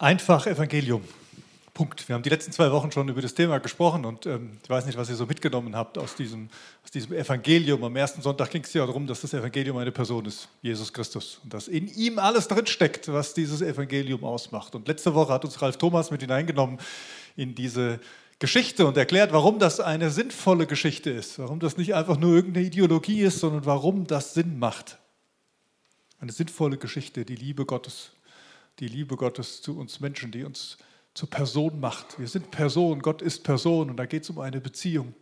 Einfach Evangelium. Punkt. Wir haben die letzten zwei Wochen schon über das Thema gesprochen und ähm, ich weiß nicht, was ihr so mitgenommen habt aus diesem, aus diesem Evangelium. Am ersten Sonntag ging es ja darum, dass das Evangelium eine Person ist, Jesus Christus. Und dass in ihm alles drinsteckt, was dieses Evangelium ausmacht. Und letzte Woche hat uns Ralf Thomas mit hineingenommen in diese Geschichte und erklärt, warum das eine sinnvolle Geschichte ist. Warum das nicht einfach nur irgendeine Ideologie ist, sondern warum das Sinn macht. Eine sinnvolle Geschichte, die Liebe Gottes die Liebe Gottes zu uns Menschen, die uns zur Person macht. Wir sind Person, Gott ist Person und da geht es um eine Beziehung.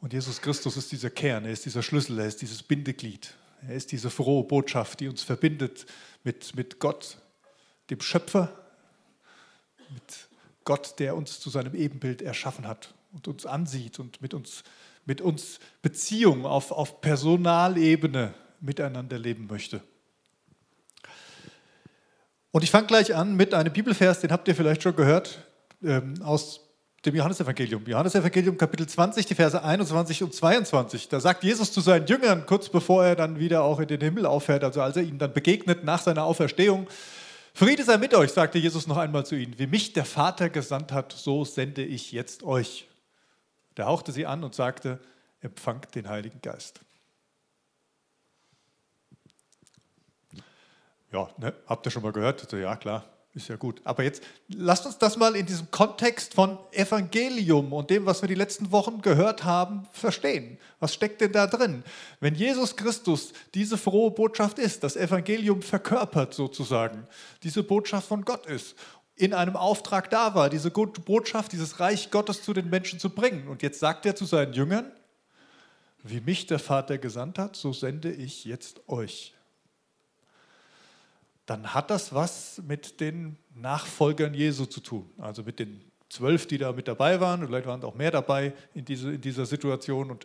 Und Jesus Christus ist dieser Kern, er ist dieser Schlüssel, er ist dieses Bindeglied. Er ist diese frohe Botschaft, die uns verbindet mit, mit Gott, dem Schöpfer, mit Gott, der uns zu seinem Ebenbild erschaffen hat und uns ansieht und mit uns, mit uns Beziehung auf, auf Personalebene miteinander leben möchte. Und ich fange gleich an mit einem Bibelvers, den habt ihr vielleicht schon gehört, ähm, aus dem Johannesevangelium. Johannesevangelium Kapitel 20, die Verse 21 und 22. Da sagt Jesus zu seinen Jüngern, kurz bevor er dann wieder auch in den Himmel auffährt, also als er ihnen dann begegnet nach seiner Auferstehung, Friede sei mit euch, sagte Jesus noch einmal zu ihnen. Wie mich der Vater gesandt hat, so sende ich jetzt euch. Da hauchte sie an und sagte, empfangt den Heiligen Geist. Ja, ne, habt ihr schon mal gehört? Ja, klar, ist ja gut. Aber jetzt lasst uns das mal in diesem Kontext von Evangelium und dem, was wir die letzten Wochen gehört haben, verstehen. Was steckt denn da drin? Wenn Jesus Christus diese frohe Botschaft ist, das Evangelium verkörpert sozusagen, diese Botschaft von Gott ist, in einem Auftrag da war, diese Botschaft, dieses Reich Gottes zu den Menschen zu bringen. Und jetzt sagt er zu seinen Jüngern, wie mich der Vater gesandt hat, so sende ich jetzt euch dann hat das was mit den Nachfolgern Jesu zu tun. Also mit den zwölf, die da mit dabei waren, vielleicht waren auch mehr dabei in, diese, in dieser Situation, und,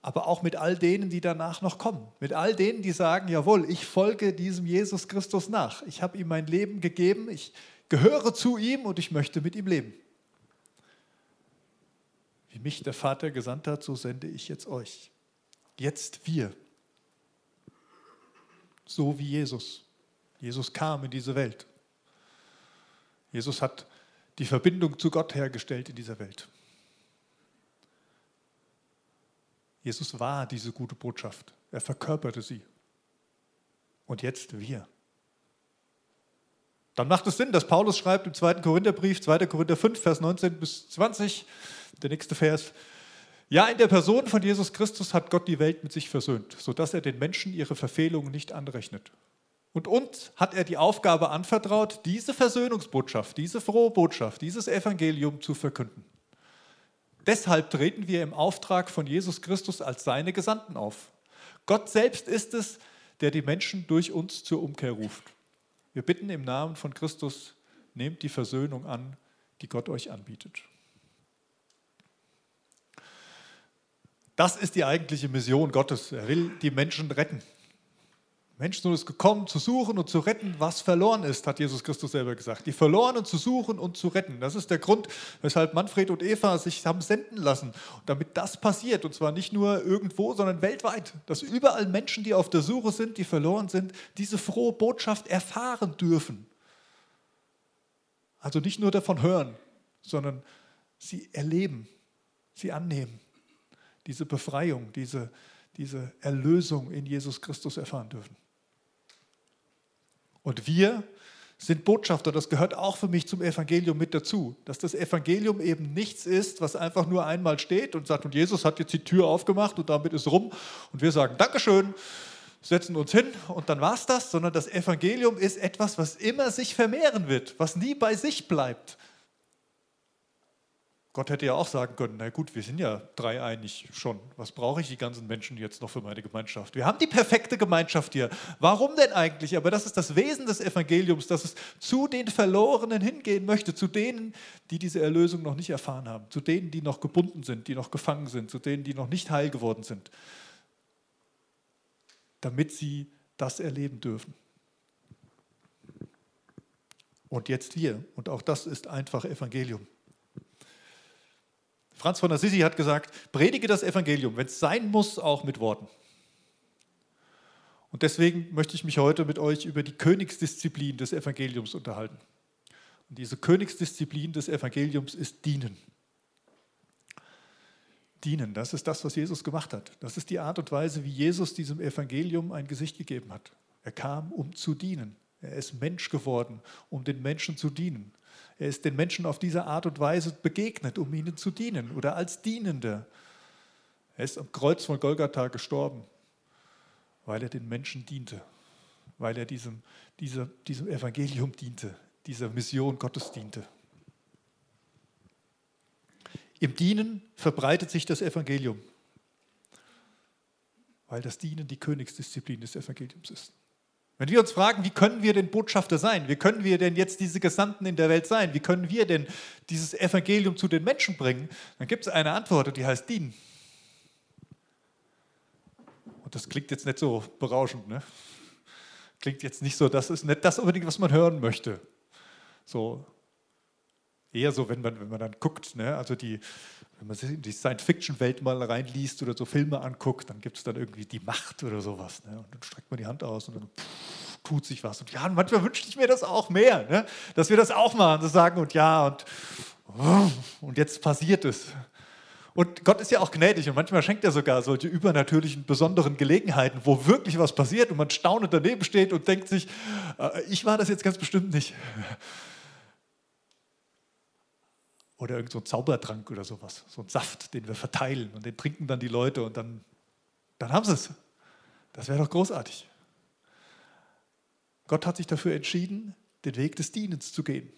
aber auch mit all denen, die danach noch kommen. Mit all denen, die sagen, jawohl, ich folge diesem Jesus Christus nach. Ich habe ihm mein Leben gegeben, ich gehöre zu ihm und ich möchte mit ihm leben. Wie mich der Vater gesandt hat, so sende ich jetzt euch. Jetzt wir. So wie Jesus. Jesus kam in diese Welt. Jesus hat die Verbindung zu Gott hergestellt in dieser Welt. Jesus war diese gute Botschaft. Er verkörperte sie. Und jetzt wir. Dann macht es Sinn, dass Paulus schreibt im 2. Korintherbrief, 2. Korinther 5, Vers 19 bis 20, der nächste Vers. Ja, in der Person von Jesus Christus hat Gott die Welt mit sich versöhnt, sodass er den Menschen ihre Verfehlungen nicht anrechnet. Und uns hat er die Aufgabe anvertraut, diese Versöhnungsbotschaft, diese frohe Botschaft, dieses Evangelium zu verkünden. Deshalb treten wir im Auftrag von Jesus Christus als seine Gesandten auf. Gott selbst ist es, der die Menschen durch uns zur Umkehr ruft. Wir bitten im Namen von Christus, nehmt die Versöhnung an, die Gott euch anbietet. Das ist die eigentliche Mission Gottes. Er will die Menschen retten. Menschensohn ist gekommen, zu suchen und zu retten, was verloren ist, hat Jesus Christus selber gesagt. Die Verlorenen zu suchen und zu retten. Das ist der Grund, weshalb Manfred und Eva sich haben senden lassen. Damit das passiert, und zwar nicht nur irgendwo, sondern weltweit, dass überall Menschen, die auf der Suche sind, die verloren sind, diese frohe Botschaft erfahren dürfen. Also nicht nur davon hören, sondern sie erleben, sie annehmen. Diese Befreiung, diese, diese Erlösung in Jesus Christus erfahren dürfen. Und wir sind Botschafter, das gehört auch für mich zum Evangelium mit dazu, dass das Evangelium eben nichts ist, was einfach nur einmal steht und sagt, und Jesus hat jetzt die Tür aufgemacht und damit ist rum. Und wir sagen Dankeschön, setzen uns hin und dann war es das, sondern das Evangelium ist etwas, was immer sich vermehren wird, was nie bei sich bleibt, Gott hätte ja auch sagen können, na gut, wir sind ja dreieinig schon. Was brauche ich die ganzen Menschen jetzt noch für meine Gemeinschaft? Wir haben die perfekte Gemeinschaft hier. Warum denn eigentlich? Aber das ist das Wesen des Evangeliums, dass es zu den Verlorenen hingehen möchte, zu denen, die diese Erlösung noch nicht erfahren haben, zu denen, die noch gebunden sind, die noch gefangen sind, zu denen, die noch nicht heil geworden sind, damit sie das erleben dürfen. Und jetzt wir. Und auch das ist einfach Evangelium. Franz von Assisi hat gesagt, predige das Evangelium, wenn es sein muss, auch mit Worten. Und deswegen möchte ich mich heute mit euch über die Königsdisziplin des Evangeliums unterhalten. Und diese Königsdisziplin des Evangeliums ist dienen. Dienen, das ist das, was Jesus gemacht hat. Das ist die Art und Weise, wie Jesus diesem Evangelium ein Gesicht gegeben hat. Er kam, um zu dienen. Er ist Mensch geworden, um den Menschen zu dienen. Er ist den Menschen auf diese Art und Weise begegnet, um ihnen zu dienen oder als Dienender. Er ist am Kreuz von Golgatha gestorben, weil er den Menschen diente, weil er diesem, dieser, diesem Evangelium diente, dieser Mission Gottes diente. Im Dienen verbreitet sich das Evangelium, weil das Dienen die Königsdisziplin des Evangeliums ist. Wenn wir uns fragen, wie können wir denn Botschafter sein? Wie können wir denn jetzt diese Gesandten in der Welt sein? Wie können wir denn dieses Evangelium zu den Menschen bringen? Dann gibt es eine Antwort und die heißt dienen. Und das klingt jetzt nicht so berauschend, ne? Klingt jetzt nicht so, das ist nicht das unbedingt, was man hören möchte. So, eher so, wenn man, wenn man dann guckt, ne? also die, wenn man sich in die Science-Fiction-Welt mal reinliest oder so Filme anguckt, dann gibt es dann irgendwie die Macht oder sowas. Ne? Und dann streckt man die Hand aus und dann pff, tut sich was. Und ja, manchmal wünsche ich mir das auch mehr, ne? dass wir das auch machen, das sagen und ja und, und jetzt passiert es. Und Gott ist ja auch gnädig und manchmal schenkt er sogar solche übernatürlichen, besonderen Gelegenheiten, wo wirklich was passiert und man staunend daneben steht und denkt sich, äh, ich war das jetzt ganz bestimmt nicht. Oder irgend so Zaubertrank oder sowas, so ein Saft, den wir verteilen und den trinken dann die Leute und dann, dann haben sie es. Das wäre doch großartig. Gott hat sich dafür entschieden, den Weg des Dienens zu gehen.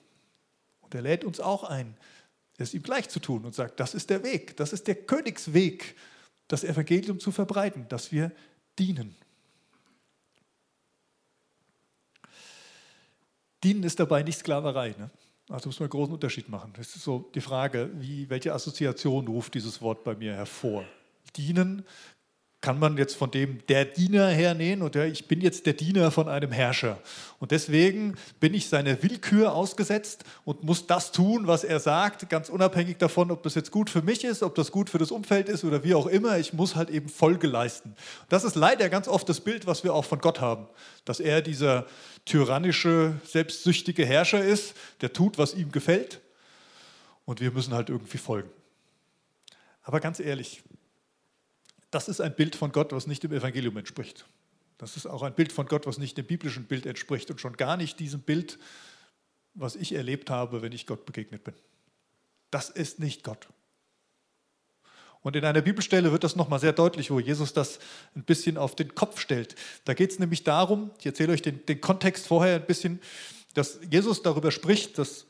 Und er lädt uns auch ein, es ihm gleich zu tun und sagt, das ist der Weg, das ist der Königsweg, das Evangelium zu verbreiten, dass wir dienen. Dienen ist dabei nicht Sklaverei. Ne? Also muss man einen großen Unterschied machen. Das ist so die Frage, wie, welche Assoziation ruft dieses Wort bei mir hervor? Dienen kann man jetzt von dem der Diener hernehmen und der, ich bin jetzt der Diener von einem Herrscher. Und deswegen bin ich seiner Willkür ausgesetzt und muss das tun, was er sagt, ganz unabhängig davon, ob das jetzt gut für mich ist, ob das gut für das Umfeld ist oder wie auch immer. Ich muss halt eben Folge leisten. Das ist leider ganz oft das Bild, was wir auch von Gott haben, dass er dieser tyrannische, selbstsüchtige Herrscher ist, der tut, was ihm gefällt und wir müssen halt irgendwie folgen. Aber ganz ehrlich, das ist ein Bild von Gott, was nicht dem Evangelium entspricht. Das ist auch ein Bild von Gott, was nicht dem biblischen Bild entspricht und schon gar nicht diesem Bild, was ich erlebt habe, wenn ich Gott begegnet bin. Das ist nicht Gott. Und in einer Bibelstelle wird das nochmal sehr deutlich, wo Jesus das ein bisschen auf den Kopf stellt. Da geht es nämlich darum, ich erzähle euch den, den, Kontext vorher ein bisschen, dass Jesus darüber spricht, dass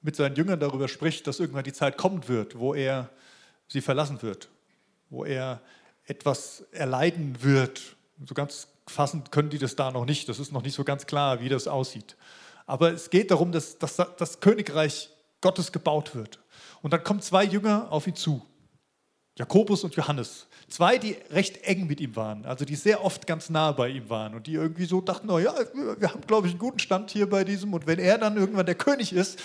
mit seinen Jüngern darüber spricht, dass irgendwann die Zeit kommen wird, wo er sie verlassen wird, wo er etwas erleiden wird. So ganz fassen können die das da noch nicht. Das ist noch nicht so ganz klar, wie das aussieht. Aber es geht darum, dass, dass das Königreich Gottes gebaut wird. Und dann kommen zwei Jünger auf ihn zu. Jakobus und Johannes. Zwei, die recht eng mit ihm waren, also die sehr oft ganz nah bei ihm waren und die irgendwie so dachten, naja, wir haben, glaube ich, einen guten Stand hier bei diesem und wenn er dann irgendwann der König ist,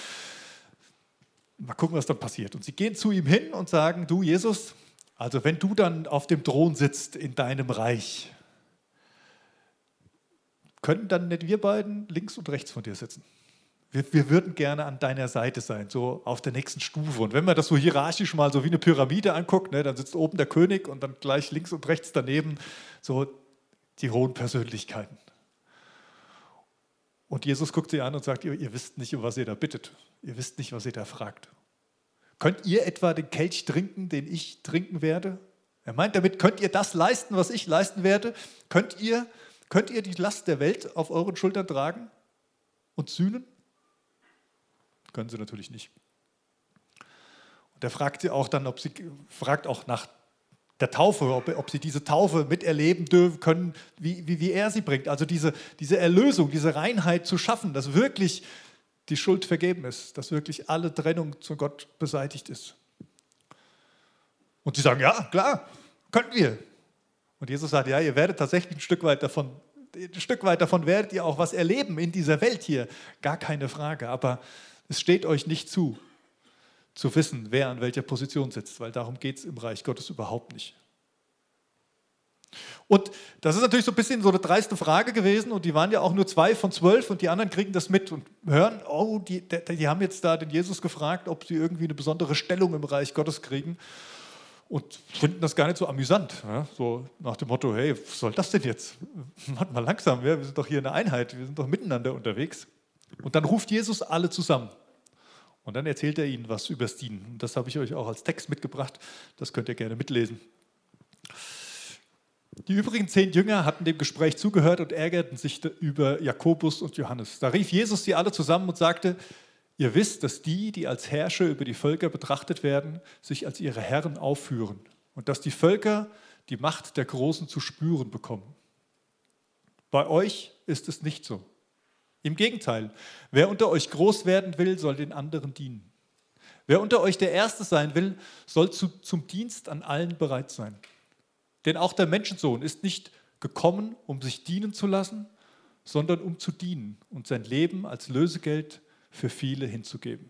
mal gucken, was dann passiert. Und sie gehen zu ihm hin und sagen, du Jesus, also wenn du dann auf dem Thron sitzt in deinem Reich, können dann nicht wir beiden links und rechts von dir sitzen? Wir, wir, würden gerne an deiner Seite sein, so auf der nächsten Stufe. Und wenn man das so hierarchisch mal so wie eine Pyramide anguckt, ne, dann sitzt oben der König und dann gleich links und rechts daneben so die hohen Persönlichkeiten. Und Jesus guckt sie an und sagt, ihr, ihr wisst nicht, um was ihr da bittet. Ihr wisst nicht, was ihr da fragt. Könnt ihr etwa den Kelch trinken, den ich trinken werde? Er meint damit, könnt ihr das leisten, was ich leisten werde? Könnt ihr, könnt ihr die Last der Welt auf euren Schultern tragen und sühnen? Können sie natürlich nicht. Und er fragt sie auch dann, ob sie fragt auch nach der Taufe, ob, ob sie diese Taufe miterleben dürfen können, wie, wie, wie er sie bringt. Also diese, diese Erlösung, diese Reinheit zu schaffen, dass wirklich die Schuld vergeben ist, dass wirklich alle Trennung zu Gott beseitigt ist. Und sie sagen, ja, klar, können wir. Und Jesus sagt, ja, ihr werdet tatsächlich ein Stück weit davon, ein Stück weit davon werdet ihr auch was erleben in dieser Welt hier, gar keine Frage. Aber es steht euch nicht zu, zu wissen, wer an welcher Position sitzt, weil darum geht es im Reich Gottes überhaupt nicht. Und das ist natürlich so ein bisschen so eine dreiste Frage gewesen und die waren ja auch nur zwei von zwölf und die anderen kriegen das mit und hören, oh, die, die haben jetzt da den Jesus gefragt, ob sie irgendwie eine besondere Stellung im Reich Gottes kriegen und finden das gar nicht so amüsant. Ja? So nach dem Motto, hey, was soll das denn jetzt? Macht mal langsam, ja? wir sind doch hier eine Einheit, wir sind doch miteinander unterwegs. Und dann ruft Jesus alle zusammen. Und dann erzählt er ihnen was übers Dienen. Das habe ich euch auch als Text mitgebracht. Das könnt ihr gerne mitlesen. Die übrigen zehn Jünger hatten dem Gespräch zugehört und ärgerten sich über Jakobus und Johannes. Da rief Jesus sie alle zusammen und sagte, ihr wisst, dass die, die als Herrscher über die Völker betrachtet werden, sich als ihre Herren aufführen und dass die Völker die Macht der Großen zu spüren bekommen. Bei euch ist es nicht so. Im Gegenteil, wer unter euch groß werden will, soll den anderen dienen. Wer unter euch der Erste sein will, soll zu, zum Dienst an allen bereit sein. Denn auch der Menschensohn ist nicht gekommen, um sich dienen zu lassen, sondern um zu dienen und sein Leben als Lösegeld für viele hinzugeben.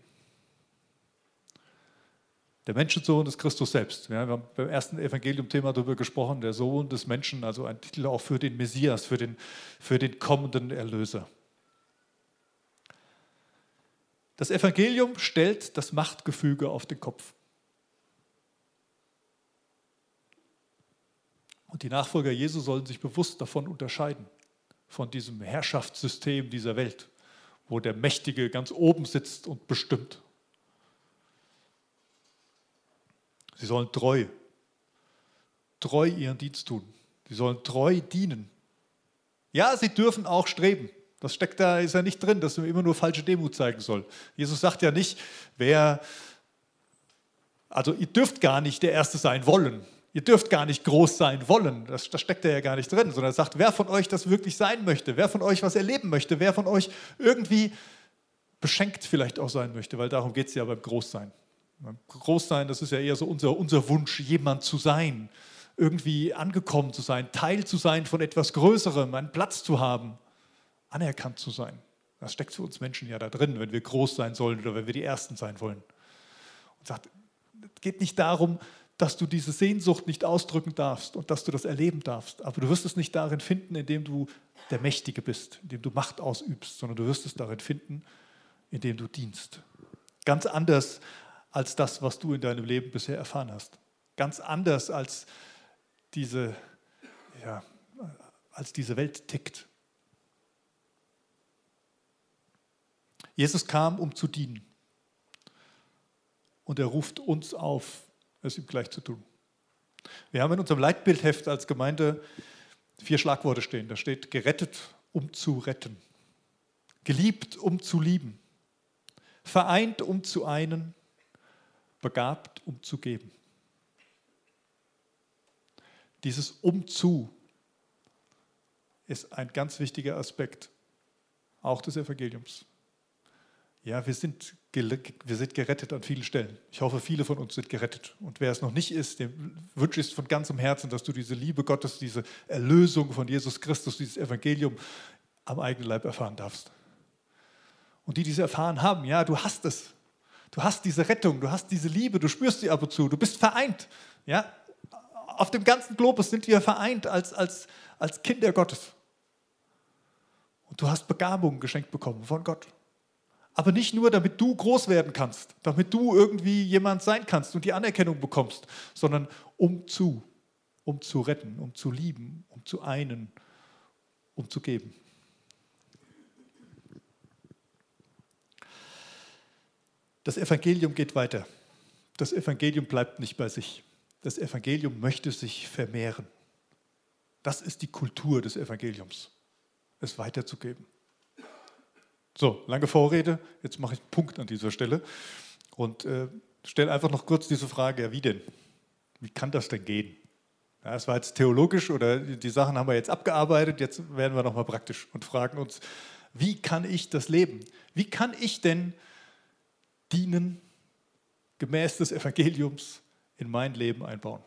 Der Menschensohn ist Christus selbst. wir haben beim ersten Evangelium-Thema darüber gesprochen, der Sohn des Menschen, also ein Titel auch für den Messias, für den, für den kommenden Erlöser. Das Evangelium stellt das Machtgefüge auf den Kopf. Und die Nachfolger Jesu sollen sich bewusst davon unterscheiden, von diesem Herrschaftssystem dieser Welt, wo der Mächtige ganz oben sitzt und bestimmt. Sie sollen treu, treu ihren Dienst tun. Sie sollen treu dienen. Ja, sie dürfen auch streben. Das steckt da, ist ja nicht drin, dass man immer nur falsche Demut zeigen soll. Jesus sagt ja nicht, wer, also ihr dürft gar nicht der Erste sein wollen. Ihr dürft gar nicht groß sein wollen. Das, das steckt ja gar nicht drin, sondern er sagt, wer von euch das wirklich sein möchte, wer von euch was erleben möchte, wer von euch irgendwie beschenkt vielleicht auch sein möchte, weil darum geht es ja beim Großsein. Beim Großsein, das ist ja eher so unser, unser Wunsch, jemand zu sein, irgendwie angekommen zu sein, Teil zu sein von etwas Größerem, einen Platz zu haben, anerkannt zu sein. Das steckt für uns Menschen ja da drin, wenn wir groß sein sollen oder wenn wir die Ersten sein wollen. Und sagt, es geht nicht darum, dass du diese Sehnsucht nicht ausdrücken darfst und dass du das erleben darfst. Aber du wirst es nicht darin finden, indem du der Mächtige bist, indem du Macht ausübst, sondern du wirst es darin finden, indem du dienst. Ganz anders als das, was du in deinem Leben bisher erfahren hast. Ganz anders als diese, ja, als diese Welt tickt. Jesus kam, um zu dienen. Und er ruft uns auf, es ihm gleich zu tun. Wir haben in unserem Leitbildheft als Gemeinde vier Schlagworte stehen. Da steht gerettet, um zu retten. Geliebt, um zu lieben. Vereint, um zu einen. Begabt, um zu geben. Dieses Umzu ist ein ganz wichtiger Aspekt auch des Evangeliums. Ja, wir sind wir sind gerettet an vielen Stellen. Ich hoffe, viele von uns sind gerettet. Und wer es noch nicht ist, dem wünsche ich von ganzem Herzen, dass du diese Liebe Gottes, diese Erlösung von Jesus Christus, dieses Evangelium am eigenen Leib erfahren darfst. Und die, die es erfahren haben, ja, du hast es. Du hast diese Rettung, du hast diese Liebe, du spürst sie ab und zu, du bist vereint. Ja? Auf dem ganzen Globus sind wir vereint als, als, als Kinder Gottes. Und du hast Begabungen geschenkt bekommen von Gott. Aber nicht nur, damit du groß werden kannst, damit du irgendwie jemand sein kannst und die Anerkennung bekommst, sondern um zu, um zu retten, um zu lieben, um zu einen, um zu geben. Das Evangelium geht weiter. Das Evangelium bleibt nicht bei sich. Das Evangelium möchte sich vermehren. Das ist die Kultur des Evangeliums, es weiterzugeben. So, lange Vorrede, jetzt mache ich einen Punkt an dieser Stelle und äh, stelle einfach noch kurz diese Frage, ja, wie denn? Wie kann das denn gehen? Ja, es war jetzt theologisch oder die Sachen haben wir jetzt abgearbeitet, jetzt werden wir nochmal praktisch und fragen uns, wie kann ich das leben? Wie kann ich denn dienen, gemäß des Evangeliums in mein Leben einbauen?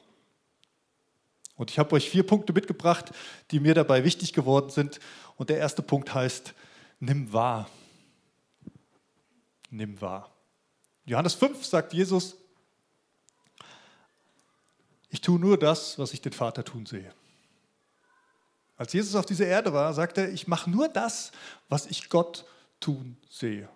Und ich habe euch vier Punkte mitgebracht, die mir dabei wichtig geworden sind. Und der erste Punkt heißt, nimm wahr. Nimm wahr. Johannes 5 sagt Jesus, ich tue nur das, was ich den Vater tun sehe. Als Jesus auf dieser Erde war, sagte er, ich mache nur das, was ich Gott tun sehe.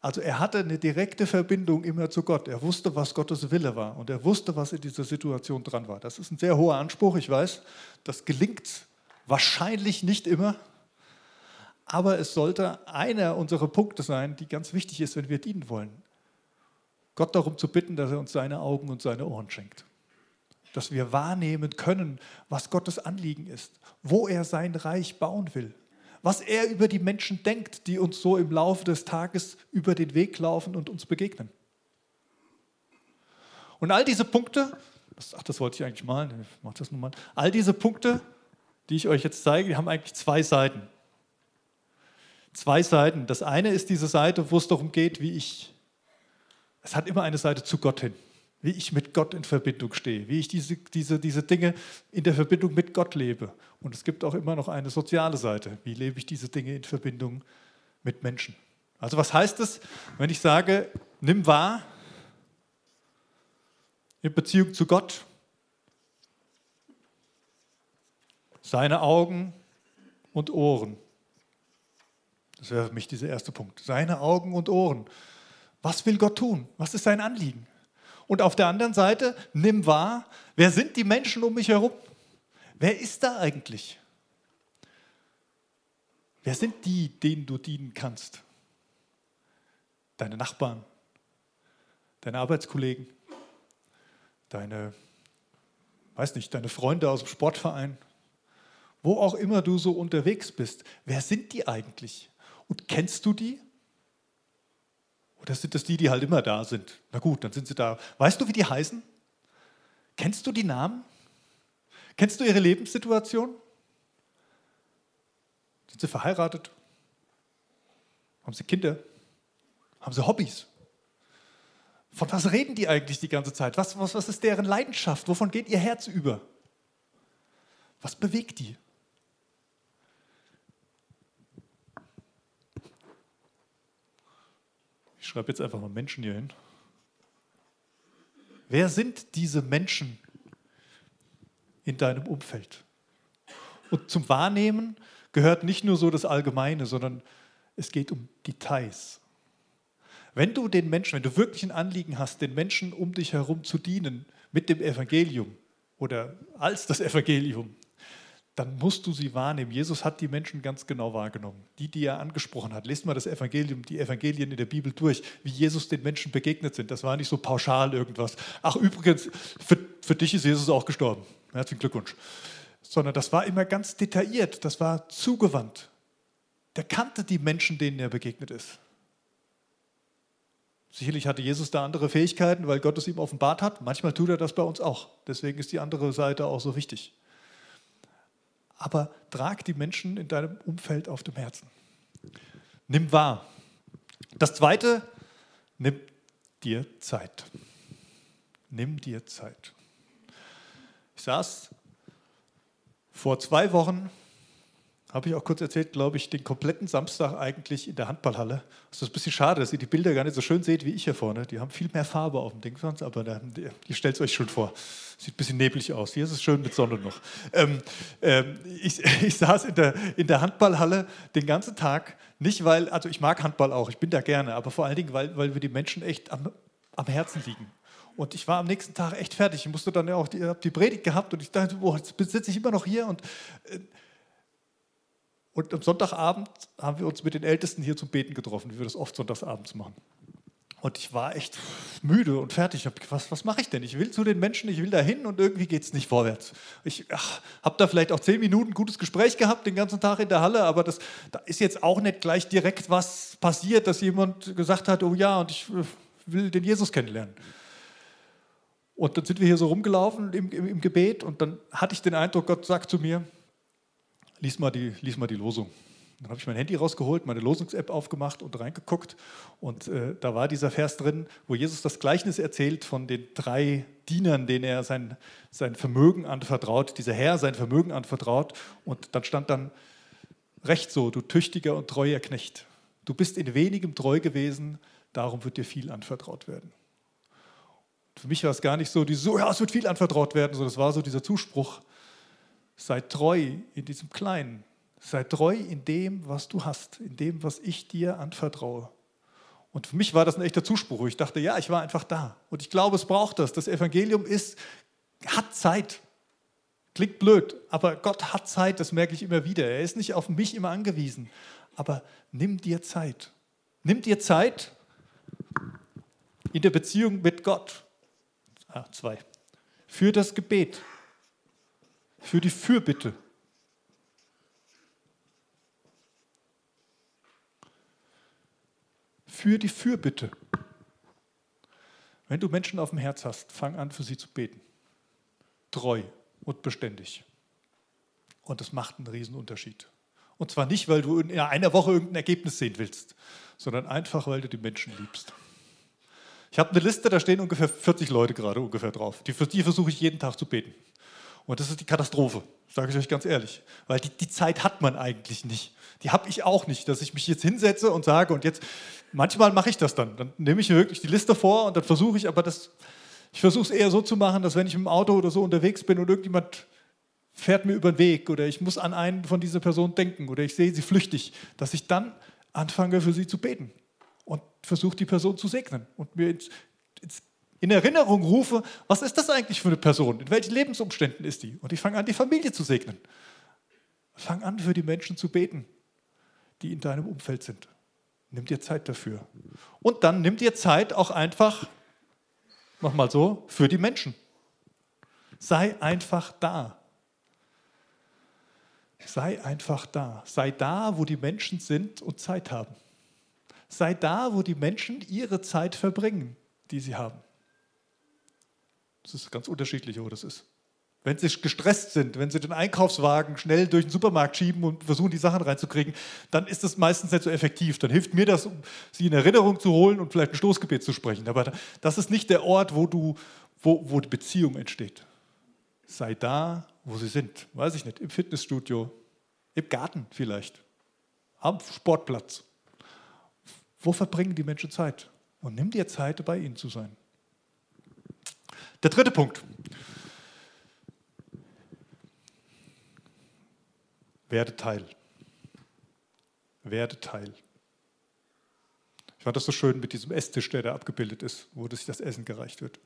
Also er hatte eine direkte Verbindung immer zu Gott. Er wusste, was Gottes Wille war und er wusste, was in dieser Situation dran war. Das ist ein sehr hoher Anspruch, ich weiß. Das gelingt wahrscheinlich nicht immer, aber es sollte einer unserer Punkte sein, die ganz wichtig ist, wenn wir dienen wollen. Gott darum zu bitten, dass er uns seine Augen und seine Ohren schenkt. Dass wir wahrnehmen können, was Gottes Anliegen ist, wo er sein Reich bauen will, was er über die Menschen denkt, die uns so im Laufe des Tages über den Weg laufen und uns begegnen. Und all diese Punkte, ach, das wollte ich eigentlich malen, ich mach das nochmal. All diese Punkte, die ich euch jetzt zeige, die haben eigentlich zwei Seiten. Zwei Seiten. Das eine ist diese Seite, wo es darum geht, wie ich, es hat immer eine Seite zu Gott hin wie ich mit Gott in Verbindung stehe, wie ich diese, diese, diese Dinge in der Verbindung mit Gott lebe. Und es gibt auch immer noch eine soziale Seite. Wie lebe ich diese Dinge in Verbindung mit Menschen? Also was heißt es, wenn ich sage, nimm wahr in Beziehung zu Gott, seine Augen und Ohren. Das wäre für mich dieser erste Punkt. Seine Augen und Ohren. Was will Gott tun? Was ist sein Anliegen? Und auf der anderen Seite, nimm wahr, wer sind die Menschen um mich herum? Wer ist da eigentlich? Wer sind die, denen du dienen kannst? Deine Nachbarn, deine Arbeitskollegen, deine, weiß nicht, deine Freunde aus dem Sportverein, wo auch immer du so unterwegs bist. Wer sind die eigentlich? Und kennst du die? Oder sind das die, die halt immer da sind? Na gut, dann sind sie da. Weißt du, wie die heißen? Kennst du die Namen? Kennst du ihre Lebenssituation? Sind sie verheiratet? Haben sie Kinder? Haben sie Hobbys? Von was reden die eigentlich die ganze Zeit? Was, was, was ist deren Leidenschaft? Wovon geht ihr Herz über? Was bewegt die? Schreibe jetzt einfach mal Menschen hier hin. Wer sind diese Menschen in deinem Umfeld? Und zum Wahrnehmen gehört nicht nur so das Allgemeine, sondern es geht um Details. Wenn du den Menschen, wenn du wirklich ein Anliegen hast, den Menschen um dich herum zu dienen mit dem Evangelium oder als das Evangelium, dann musst du sie wahrnehmen. Jesus hat die Menschen ganz genau wahrgenommen, die, die er angesprochen hat. Lest mal das Evangelium, die Evangelien in der Bibel durch, wie Jesus den Menschen begegnet sind. Das war nicht so pauschal irgendwas. Ach übrigens, für, für dich ist Jesus auch gestorben. Herzlichen Glückwunsch. Sondern das war immer ganz detailliert, das war zugewandt. Der kannte die Menschen, denen er begegnet ist. Sicherlich hatte Jesus da andere Fähigkeiten, weil Gott es ihm offenbart hat. Manchmal tut er das bei uns auch. Deswegen ist die andere Seite auch so wichtig aber trag die Menschen in deinem Umfeld auf dem Herzen. Nimm wahr. Das zweite, nimm dir Zeit. Nimm dir Zeit. Ich saß vor zwei Wochen habe ich auch kurz erzählt, glaube ich, den kompletten Samstag eigentlich in der Handballhalle. Es ist ein bisschen schade, dass ihr die Bilder gar nicht so schön seht wie ich hier vorne. Die haben viel mehr Farbe auf dem Ding sonst, aber da, ihr stellt es euch schon vor. Sieht ein bisschen neblig aus. Hier ist es schön mit Sonne noch. Ähm, ähm, ich, ich, saß in der, in der Handballhalle den ganzen Tag, nicht weil, also ich mag Handball auch, ich bin da gerne, aber vor allen Dingen, weil, weil wir die Menschen echt am, am Herzen liegen. Und ich war am nächsten Tag echt fertig. Ich musste dann ja auch die, die Predigt gehabt und ich dachte, boah, jetzt sitze ich immer noch hier und äh, und am Sonntagabend haben wir uns mit den Ältesten hier zum Beten getroffen, wie wir das oft sonntagsabends machen. Und ich war echt müde und fertig. Was, was mache ich denn? Ich will zu den Menschen, ich will da hin und irgendwie geht es nicht vorwärts. Ich habe da vielleicht auch zehn Minuten gutes Gespräch gehabt, den ganzen Tag in der Halle, aber das, da ist jetzt auch nicht gleich direkt was passiert, dass jemand gesagt hat, oh ja, und ich äh, will den Jesus kennenlernen. Und dann sind wir hier so rumgelaufen im, im, im Gebet und dann hatte ich den Eindruck, Gott sagt zu mir, lies mal die, lies mal die Losung. Dann habe ich mein Handy rausgeholt, meine Losungs-App aufgemacht und reingeguckt. Und äh, da war dieser Vers drin, wo Jesus das Gleichnis erzählt von den drei Dienern, denen er sein, sein Vermögen anvertraut, dieser Herr sein Vermögen anvertraut. Und dann stand dann, recht so, du tüchtiger und treuer Knecht. Du bist in wenigem treu gewesen, darum wird dir viel anvertraut werden. Und für mich war es gar nicht so, die so, ja, es wird viel anvertraut werden, sondern es war so dieser Zuspruch, Sei treu in diesem Kleinen. Sei treu in dem, was du hast, in dem, was ich dir anvertraue. Und für mich war das ein echter Zuspruch. Ich dachte, ja, ich war einfach da. Und ich glaube, es braucht das. Das Evangelium ist, hat Zeit. Klingt blöd, aber Gott hat Zeit, das merke ich immer wieder. Er ist nicht auf mich immer angewiesen. Aber nimm dir Zeit. Nimm dir Zeit in der Beziehung mit Gott. Ah, zwei. Für das Gebet. Für die Fürbitte. Für die Fürbitte. Wenn du Menschen auf dem Herz hast, fang an, für sie zu beten. Treu und beständig. Und das macht einen Riesenunterschied. Und zwar nicht, weil du in einer Woche irgendein Ergebnis sehen willst, sondern einfach, weil du die Menschen liebst. Ich habe eine Liste, da stehen ungefähr 40 Leute gerade ungefähr drauf. Die, für die versuche ich jeden Tag zu beten. Und das ist die Katastrophe, sage ich euch ganz ehrlich. Weil die, die Zeit hat man eigentlich nicht. Die habe ich auch nicht, dass ich mich jetzt hinsetze und sage, und jetzt, manchmal mache ich das dann. Dann nehme ich mir wirklich die Liste vor und dann versuche ich, aber das, ich versuche es eher so zu machen, dass wenn ich im Auto oder so unterwegs bin und irgendjemand fährt mir über den Weg oder ich muss an einen von dieser Person denken oder ich sehe sie flüchtig, dass ich dann anfange für sie zu beten und versuche die Person zu segnen und mir ins, ins, in Erinnerung rufe, was ist das eigentlich für eine Person, in welchen Lebensumständen ist die und ich fange an, die Familie zu segnen. Fang an, für die Menschen zu beten, die in deinem Umfeld sind. Nimm dir Zeit dafür. Und dann nimm dir Zeit auch einfach nochmal so, für die Menschen. Sei einfach da. Sei einfach da. Sei da, wo die Menschen sind und Zeit haben. Sei da, wo die Menschen ihre Zeit verbringen, die sie haben. Das ist ganz unterschiedlich, wo das ist. Wenn sie gestresst sind, wenn sie den Einkaufswagen schnell durch den Supermarkt schieben und versuchen, die Sachen reinzukriegen, dann ist das meistens nicht so effektiv. Dann hilft mir das, um sie in Erinnerung zu holen und vielleicht ein Stoßgebet zu sprechen. Aber das ist nicht der Ort, wo, du, wo, wo die Beziehung entsteht. Sei da, wo sie sind. Weiß ich nicht, im Fitnessstudio, im Garten vielleicht, am Sportplatz. Wo verbringen die Menschen Zeit? Und nimm dir Zeit, bei ihnen zu sein. Der dritte Punkt. Werde Teil. Werde Teil. Ich fand das so schön mit diesem Esstisch, der da abgebildet ist, wo sich das Essen gereicht wird.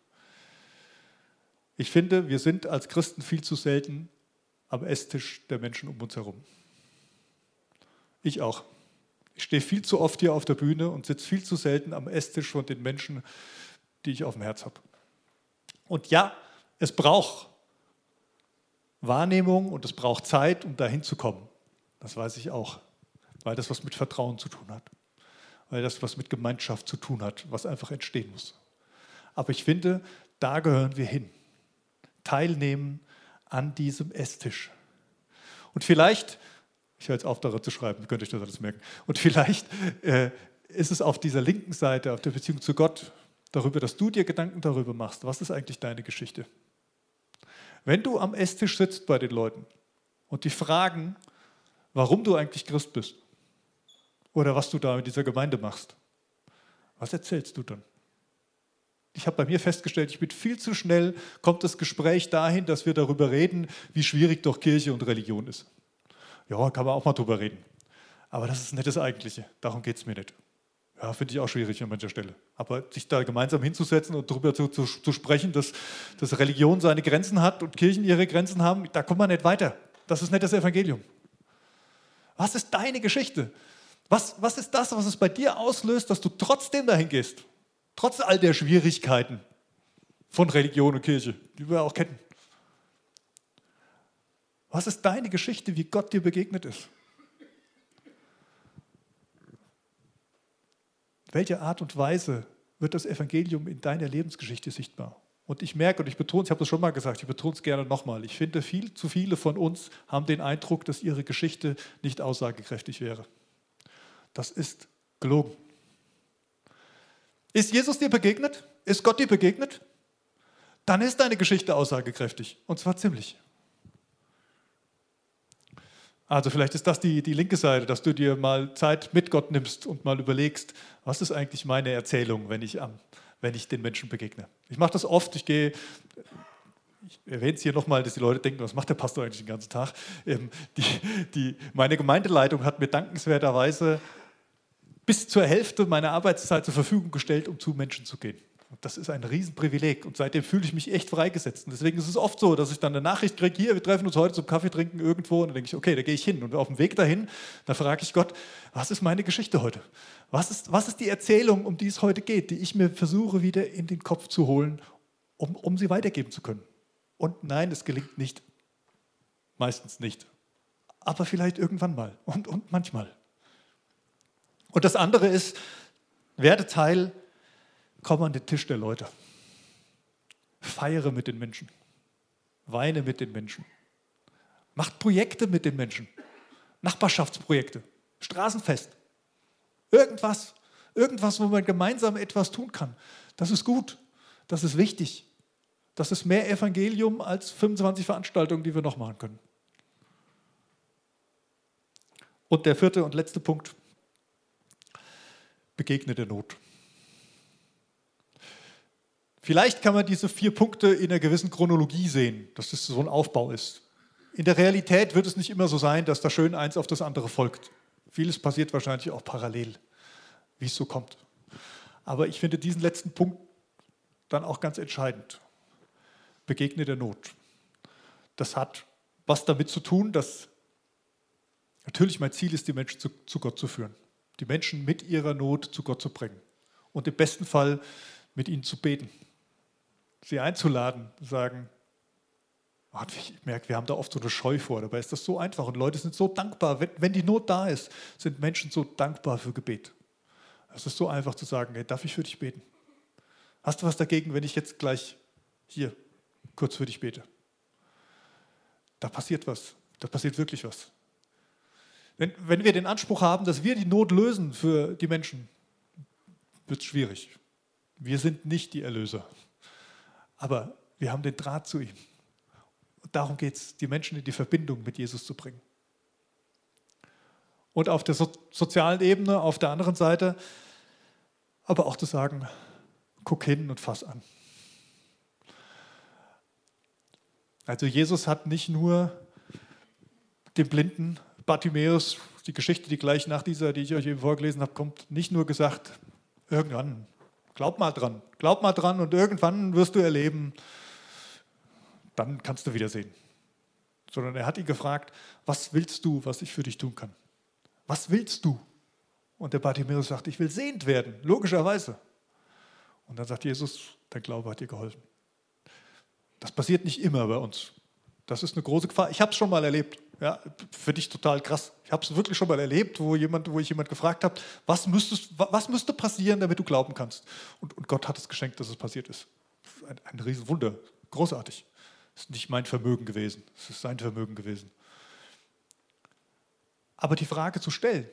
Ich finde, wir sind als Christen viel zu selten am Esstisch der Menschen um uns herum. Ich auch. Ich stehe viel zu oft hier auf der Bühne und sitze viel zu selten am Esstisch von den Menschen, die ich auf dem Herz habe. Und ja, es braucht Wahrnehmung und es braucht Zeit, um dahin zu kommen. Das weiß ich auch, weil das was mit Vertrauen zu tun hat, weil das was mit Gemeinschaft zu tun hat, was einfach entstehen muss. Aber ich finde, da gehören wir hin. Teilnehmen an diesem Esstisch. Und vielleicht, ich höre jetzt auf, darüber zu schreiben, könnt euch das alles merken, und vielleicht äh, ist es auf dieser linken Seite, auf der Beziehung zu Gott, darüber, dass du dir Gedanken darüber machst, was ist eigentlich deine Geschichte? Wenn du am Esstisch sitzt bei den Leuten und die fragen, warum du eigentlich Christ bist oder was du da in dieser Gemeinde machst, was erzählst du dann? Ich habe bei mir festgestellt, ich bin viel zu schnell, kommt das Gespräch dahin, dass wir darüber reden, wie schwierig doch Kirche und Religion ist. Ja, kann man auch mal drüber reden. Aber das ist nicht das Eigentliche. Darum geht es mir nicht. Ja, finde ich auch schwierig an mancher Stelle. Aber sich da gemeinsam hinzusetzen und darüber zu, zu, zu, sprechen, dass, dass Religion seine Grenzen hat und Kirchen ihre Grenzen haben, da kommt man nicht weiter. Das ist nicht das Evangelium. Was ist deine Geschichte? Was, was ist das, was es bei dir auslöst, dass du trotzdem dahin gehst? Trotz all der Schwierigkeiten von Religion und Kirche, die wir auch kennen. Was ist deine Geschichte, wie Gott dir begegnet ist? Welche Art und Weise wird das Evangelium in deiner Lebensgeschichte sichtbar? Und ich merke, und ich betone es, ich habe das schon mal gesagt, ich betone es gerne nochmal, ich finde, viel zu viele von uns haben den Eindruck, dass ihre Geschichte nicht aussagekräftig wäre. Das ist gelogen. Ist Jesus dir begegnet? Ist Gott dir begegnet? Dann ist deine Geschichte aussagekräftig. Und zwar ziemlich. Also vielleicht ist das die, die linke Seite, dass du dir mal Zeit mit Gott nimmst und mal überlegst, was ist eigentlich meine Erzählung, wenn ich, wenn ich den Menschen begegne. Ich mache das oft, ich gehe ich erwähne es hier nochmal, dass die Leute denken, was macht der Pastor eigentlich den ganzen Tag? Ähm, die, die, meine Gemeindeleitung hat mir dankenswerterweise bis zur Hälfte meiner Arbeitszeit zur Verfügung gestellt, um zu Menschen zu gehen. Und das ist ein Riesenprivileg und seitdem fühle ich mich echt freigesetzt. Und deswegen ist es oft so, dass ich dann eine Nachricht kriege, hier, wir treffen uns heute zum Kaffee trinken irgendwo und dann denke ich, okay, da gehe ich hin. Und auf dem Weg dahin, da frage ich Gott, was ist meine Geschichte heute? Was ist, was ist die Erzählung, um die es heute geht, die ich mir versuche wieder in den Kopf zu holen, um, um sie weitergeben zu können? Und nein, es gelingt nicht. Meistens nicht. Aber vielleicht irgendwann mal und, und manchmal. Und das andere ist, werde Teil Komm an den Tisch der Leute. Feiere mit den Menschen. Weine mit den Menschen. Macht Projekte mit den Menschen. Nachbarschaftsprojekte. Straßenfest. Irgendwas. Irgendwas, wo man gemeinsam etwas tun kann. Das ist gut. Das ist wichtig. Das ist mehr Evangelium als 25 Veranstaltungen, die wir noch machen können. Und der vierte und letzte Punkt. Begegne der Not. Vielleicht kann man diese vier Punkte in einer gewissen Chronologie sehen, dass das so ein Aufbau ist. In der Realität wird es nicht immer so sein, dass da schön eins auf das andere folgt. Vieles passiert wahrscheinlich auch parallel, wie es so kommt. Aber ich finde diesen letzten Punkt dann auch ganz entscheidend. Begegne der Not. Das hat was damit zu tun, dass natürlich mein Ziel ist, die Menschen zu, zu Gott zu führen. Die Menschen mit ihrer Not zu Gott zu bringen. Und im besten Fall mit ihnen zu beten sie einzuladen, sagen, oh, ich merke, wir haben da oft so eine Scheu vor, dabei ist das so einfach und Leute sind so dankbar. Wenn, wenn die Not da ist, sind Menschen so dankbar für Gebet. Es ist so einfach zu sagen, hey, darf ich für dich beten? Hast du was dagegen, wenn ich jetzt gleich hier kurz für dich bete? Da passiert was, da passiert wirklich was. Wenn, wenn wir den Anspruch haben, dass wir die Not lösen für die Menschen, wird es schwierig. Wir sind nicht die Erlöser. Aber wir haben den Draht zu ihm. Und darum geht es, die Menschen in die Verbindung mit Jesus zu bringen. Und auf der so sozialen Ebene, auf der anderen Seite, aber auch zu sagen, guck hin und fass an. Also Jesus hat nicht nur dem blinden Bartimäus, die Geschichte, die gleich nach dieser, die ich euch eben vorgelesen habe, kommt, nicht nur gesagt, irgendwann, Glaub mal dran. Glaub mal dran und irgendwann wirst du erleben, dann kannst du wiedersehen. Sondern er hat ihn gefragt, was willst du, was ich für dich tun kann? Was willst du? Und der Bartimäus sagt, ich will sehend werden, logischerweise. Und dann sagt Jesus, dein Glaube hat dir geholfen. Das passiert nicht immer bei uns. Das ist eine große Gefahr. Ich habe es schon mal erlebt. Ja, für dich total krass. Ich habe es wirklich schon mal erlebt, wo, jemand, wo ich jemand gefragt habe, was, was müsste passieren, damit du glauben kannst? Und, und, Gott hat es geschenkt, dass es passiert ist. Ein, ein Riesenwunder. Großartig. Es ist nicht mein Vermögen gewesen, es ist sein Vermögen gewesen. Aber die Frage zu stellen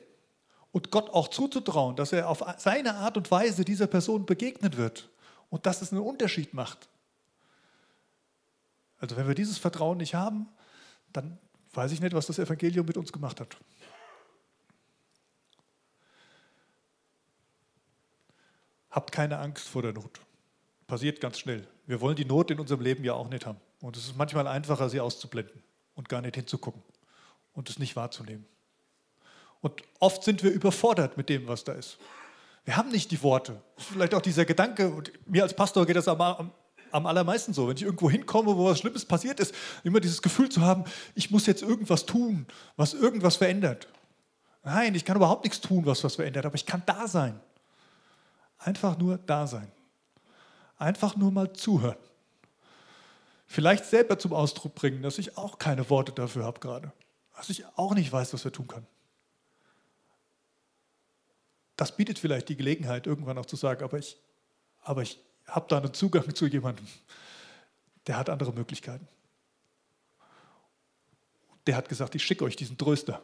und Gott auch zuzutrauen, dass er auf seine Art und Weise dieser Person begegnen wird und dass es einen Unterschied macht. Also wenn wir dieses Vertrauen nicht haben, dann weiß ich nicht, was das Evangelium mit uns gemacht hat. Habt keine Angst vor der Not. Passiert ganz schnell. Wir wollen die Not in unserem Leben ja auch nicht haben. Und es ist manchmal einfacher, sie auszublenden und gar nicht hinzugucken und es nicht wahrzunehmen. Und oft sind wir überfordert mit dem, was da ist. Wir haben nicht die Worte. Vielleicht auch dieser Gedanke, und mir als Pastor geht das am, am allermeisten so. Wenn ich irgendwo hinkomme, wo was Schlimmes passiert ist, immer dieses Gefühl zu haben, ich muss jetzt irgendwas tun, was irgendwas verändert. Nein, ich kann überhaupt nichts tun, was was verändert, aber ich kann da sein. Einfach nur da sein. Einfach nur mal zuhören. Vielleicht selber zum Ausdruck bringen, dass ich auch keine Worte dafür habe gerade. Dass ich auch nicht weiß, was wir tun können. Das bietet vielleicht die Gelegenheit, irgendwann auch zu sagen, aber ich, aber ich habe da einen Zugang zu jemandem, der hat andere Möglichkeiten. Der hat gesagt, ich schicke euch diesen Tröster,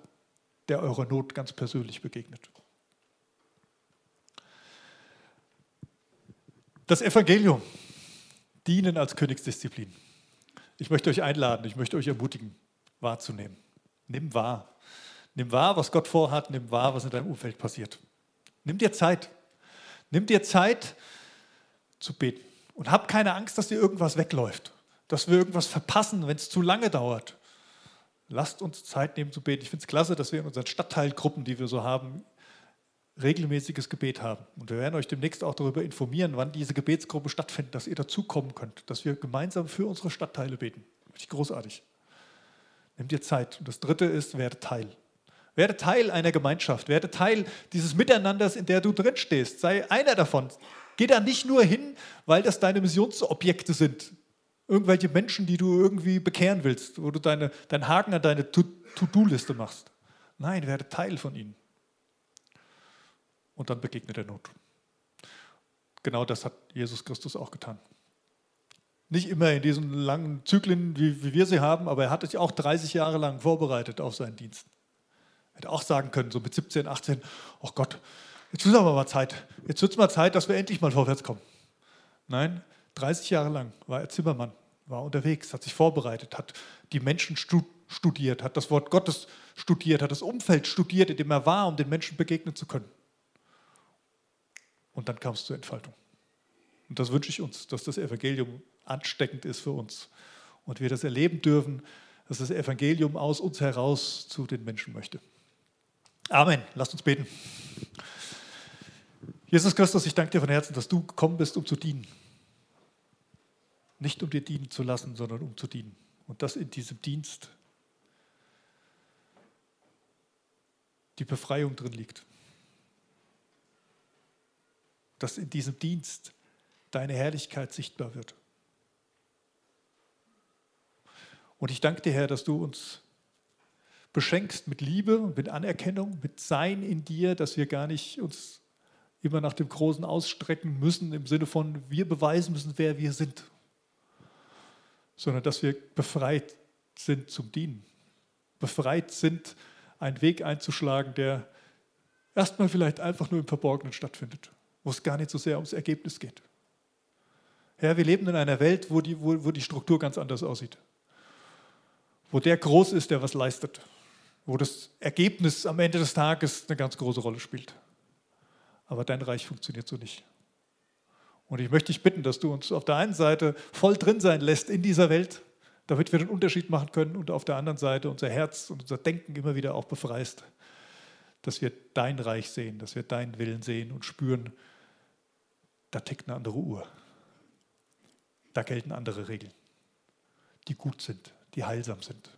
der eurer Not ganz persönlich begegnet. Das Evangelium, dienen als Königsdisziplin. Ich möchte euch einladen, ich möchte euch ermutigen, wahrzunehmen. Nimm wahr. Nimm wahr, was Gott vorhat, nimm wahr, was in deinem Umfeld passiert. Nimm dir Zeit. Nimm dir Zeit, zu beten. Und hab keine Angst, dass dir irgendwas wegläuft. dass wir irgendwas verpassen, wenn es zu lange dauert. Lasst uns Zeit nehmen zu beten. Ich finde es klasse, dass wir in unseren Stadtteilgruppen, die wir so haben, regelmäßiges Gebet haben. Und wir werden euch demnächst auch darüber informieren, wann diese Gebetsgruppe stattfindet, dass ihr dazukommen könnt, dass wir gemeinsam für unsere Stadtteile beten. Richtig großartig. Nimm dir Zeit. Und das Dritte ist, werde Teil. Werde Teil einer Gemeinschaft. Werde Teil dieses Miteinanders, in der du drin stehst. Sei einer davon. Geh da nicht nur hin, weil das deine Missionsobjekte sind. Irgendwelche Menschen, die du irgendwie bekehren willst, wo du deine, deinen Haken an deine To-Do-Liste machst. Nein, werde Teil von ihnen. Und dann begegnet der Not. Genau das hat Jesus Christus auch getan. Nicht immer in diesen langen Zyklen, wie, wie wir sie haben, aber er hat sich auch 30 Jahre lang vorbereitet auf seinen Dienst. Er hätte auch sagen können, so mit 17, 18, oh Gott, jetzt ist aber mal Zeit. Jetzt wird es mal Zeit, dass wir endlich mal vorwärts kommen. Nein, 30 Jahre lang war er Zimmermann, war unterwegs, hat sich vorbereitet, hat die Menschen studiert, hat das Wort Gottes studiert, hat das Umfeld studiert, in dem er war, um den Menschen begegnen zu können. Und dann kam es zur Entfaltung. Und das wünsche ich uns, dass das Evangelium ansteckend ist für uns und wir das erleben dürfen, dass das Evangelium aus uns heraus zu den Menschen möchte. Amen. Lasst uns beten. Jesus Christus, ich danke dir von Herzen, dass du gekommen bist, um zu dienen. Nicht um dir dienen zu lassen, sondern um zu dienen. Und dass in diesem Dienst die Befreiung drin liegt. Dass in diesem Dienst deine Herrlichkeit sichtbar wird. Und ich danke dir, Herr, dass du uns beschenkst mit Liebe und mit Anerkennung, mit Sein in dir, dass wir gar nicht uns immer nach dem Großen ausstrecken müssen, im Sinne von, wir beweisen müssen, wer wir sind, sondern dass wir befreit sind zum Dienen, befreit sind, einen Weg einzuschlagen, der erstmal vielleicht einfach nur im Verborgenen stattfindet, wo es gar nicht so sehr ums Ergebnis geht. Herr, wir leben in einer Welt, wo die, wo, wo die Struktur ganz anders aussieht wo der groß ist, der was leistet, wo das Ergebnis am Ende des Tages eine ganz große Rolle spielt. Aber dein Reich funktioniert so nicht. Und ich möchte dich bitten, dass du uns auf der einen Seite voll drin sein lässt in dieser Welt, damit wir den Unterschied machen können und auf der anderen Seite unser Herz und unser Denken immer wieder auch befreist, dass wir dein Reich sehen, dass wir deinen Willen sehen und spüren, da tickt eine andere Uhr. Da gelten andere Regeln, die gut sind die heilsam sind.